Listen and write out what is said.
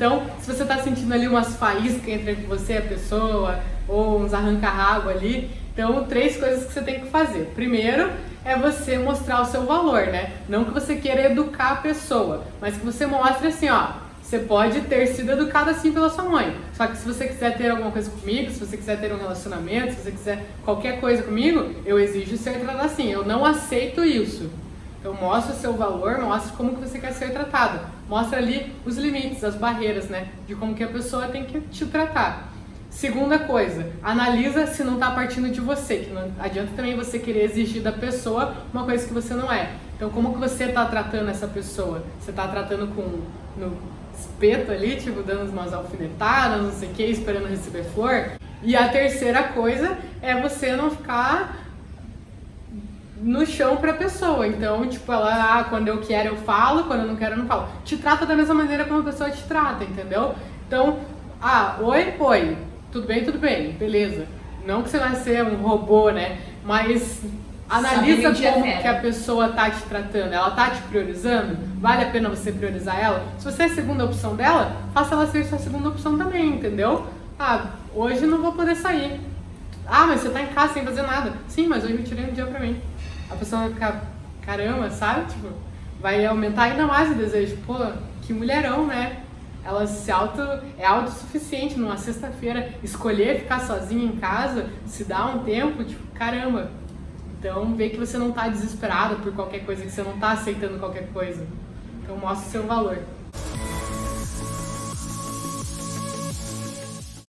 Então, se você está sentindo ali umas faíscas entre você e a pessoa, ou uns arranca-rabo ali, então três coisas que você tem que fazer. Primeiro é você mostrar o seu valor, né? Não que você queira educar a pessoa, mas que você mostre assim, ó, você pode ter sido educado assim pela sua mãe. Só que se você quiser ter alguma coisa comigo, se você quiser ter um relacionamento, se você quiser qualquer coisa comigo, eu exijo ser tratado assim. Eu não aceito isso. Então mostra o seu valor, mostra como que você quer ser tratado. Mostra ali os limites, as barreiras, né? De como que a pessoa tem que te tratar. Segunda coisa, analisa se não está partindo de você, que não adianta também você querer exigir da pessoa uma coisa que você não é. Então como que você está tratando essa pessoa? Você está tratando com no espeto ali, tipo, dando umas alfinetadas, não sei o que, esperando receber flor? E a terceira coisa é você não ficar no chão pra pessoa. Então, tipo, ela, ah, quando eu quero eu falo, quando eu não quero eu não falo. Te trata da mesma maneira como a pessoa te trata, entendeu? Então, ah, oi, oi, tudo bem, tudo bem, beleza. Não que você vai ser um robô, né? Mas analisa como que a pessoa tá te tratando. Ela tá te priorizando? Vale a pena você priorizar ela? Se você é a segunda opção dela, faça ela ser sua segunda opção também, entendeu? Ah, hoje não vou poder sair. Ah, mas você tá em casa sem fazer nada. Sim, mas hoje eu tirei um dia pra mim a pessoa vai ficar, caramba, sabe? Tipo, vai aumentar ainda mais o desejo. Pô, que mulherão, né? Ela se auto, é autossuficiente numa sexta-feira, escolher ficar sozinha em casa, se dar um tempo, tipo, caramba. Então, vê que você não tá desesperado por qualquer coisa, que você não tá aceitando qualquer coisa. Então, mostra o seu valor.